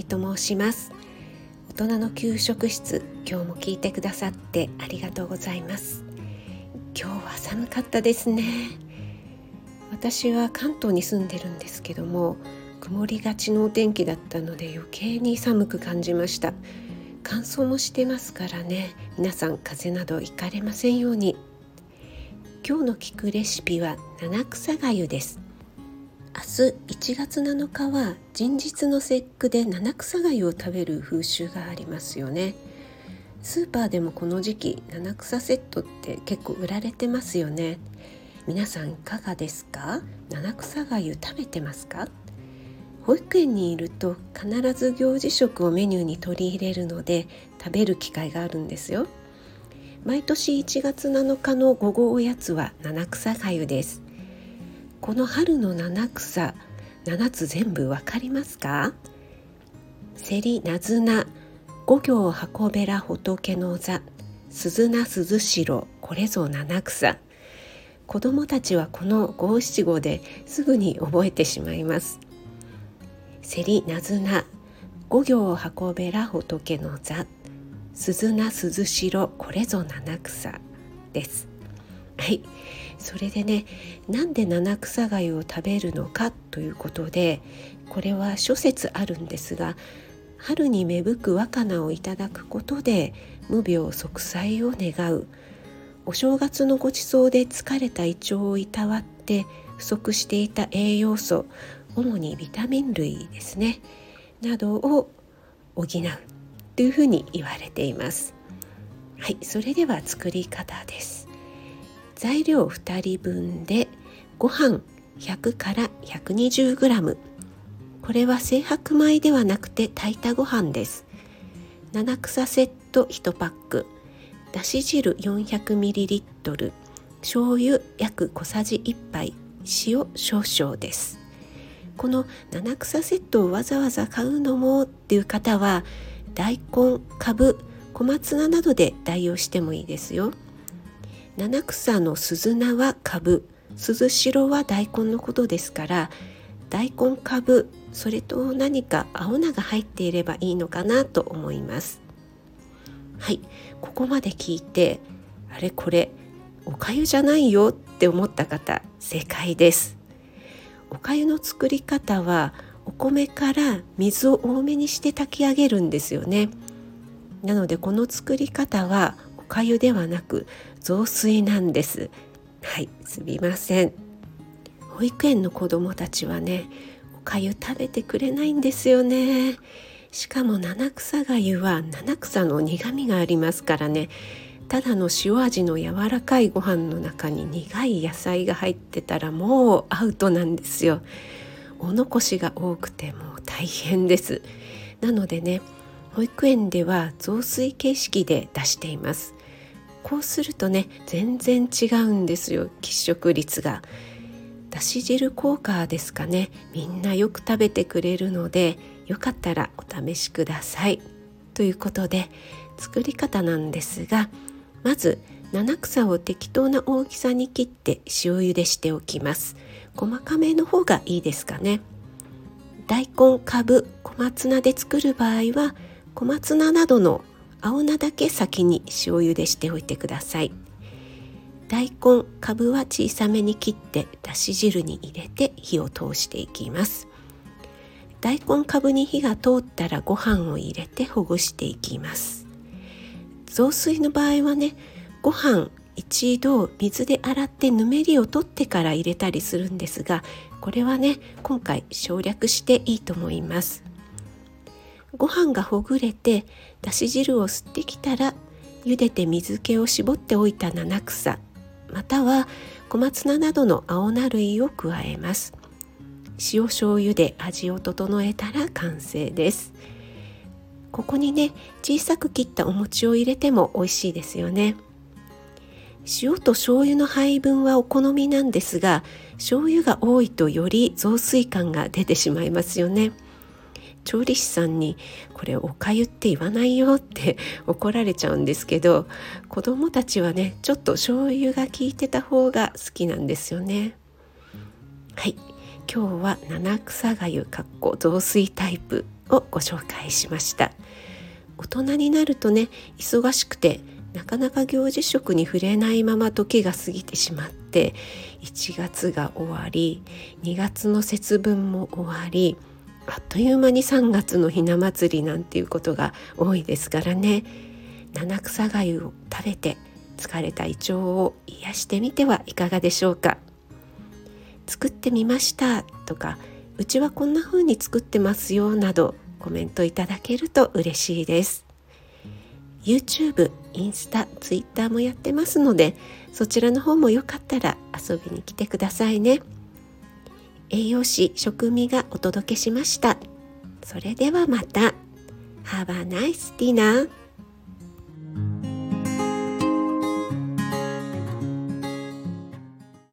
美と申します。大人の給食室今日も聞いてくださってありがとうございます。今日は寒かったですね。私は関東に住んでるんですけども曇りがちのお天気だったので余計に寒く感じました。乾燥もしてますからね。皆さん風邪などひかれませんように。今日の聞くレシピは七草がゆです。1月7日は人日の節句で七草がゆを食べる風習がありますよね。スーパーでもこの時期七草セットって結構売られてますよね。皆さんいかがですか？七草がゆ食べてますか？保育園にいると必ず行事食をメニューに取り入れるので食べる機会があるんですよ。毎年1月7日の午後おやつは七草がゆです。この春の七草7つ全部わかりますか？セリナズナ五行箱べら仏の座鈴名鈴代これぞ七草。子供たちはこの五七五ですぐに覚えてしまいます。セリナズナ五行箱べら仏の座鈴名鈴代これぞ七草です。はい。それでねなんで七草がを食べるのかということでこれは諸説あるんですが春に芽吹く若菜をいただくことで無病息災を願う。お正月のごちそうで疲れた胃腸をいたわって不足していた栄養素主にビタミン類ですねなどを補うというふうに言われています。はい。それでは作り方です。材料2人分でご飯100から 120g これは精白米ではなくて炊いたご飯です。七草セット1パック。だし汁 400ml 醤油約小さじ1杯。塩少々です。この七草セットをわざわざ買うのもっていう方は大根かぶ小松菜などで代用してもいいですよ。七草の鈴菜は株。鈴代は大根のことですから大根株それと何か青菜が入っていればいいのかなと思います。はい。ここまで聞いてあれこれおかゆじゃないよって思った方正解です。おかゆの作り方はお米から水を多めにして炊き上げるんですよね。なのでこの作り方はかゆではなく雑炊なんです。はいすみません。保育園の子供たちはねおかゆ食べてくれないんですよね。しかも七草がゆは七草の苦味がありますからね。ただの塩味の柔らかいご飯の中に苦い野菜が入ってたらもうアウトなんですよ。お残しが多くてもう大変です。なのでね保育園では雑炊形式で出しています。こうするとね全然違うんですよ喫食率が。だし汁効果ですかね。みんなよく食べてくれるのでよかったらお試しください。ということで作り方なんですがまず七草を適当な大きさに切って塩茹でしておきます。細かめの方がいいですかね。大根かぶ小松菜で作る場合は小松菜などの青菜だけ先に塩茹でしておいてください。大根かぶは小さめに切ってだし汁に入れて火を通していきます。大根かぶに火が通ったらご飯を入れてほぐしていきます。雑炊の場合はねご飯一度水で洗ってぬめりを取ってから入れたりするんですがこれはね今回省略していいと思います。ご飯がほぐれてだし汁を吸ってきたら茹でて水気を絞っておいた七草または小松菜などの青菜類を加えます。塩醤油で味を整えたら完成です。ここにね小さく切ったお餅を入れても美味しいですよね。塩と醤油の配分はお好みなんですが醤油が多いとより雑炊感が出てしまいますよね。調理師さんに「これおかゆって言わないよ」って 怒られちゃうんですけど子供たちはねちょっと醤油が効いてた方が好きなんですよね。はい今日は七草がゆかっこ雑炊タイプをご紹介しました大人になるとね忙しくてなかなか行事食に触れないまま時が過ぎてしまって1月が終わり2月の節分も終わりあっという間に3月のひな祭りなんていうことが多いですからね。七草がゆを食べて疲れた胃腸を癒してみてはいかがでしょうか。作ってみましたとかうちはこんな風に作ってますよなどコメントいただけると嬉しいです。YouTube、インスタ、Twitter もやってますのでそちらの方もよかったら遊びに来てくださいね。栄養士食味がお届けしました。それではまた。Have a nice dinner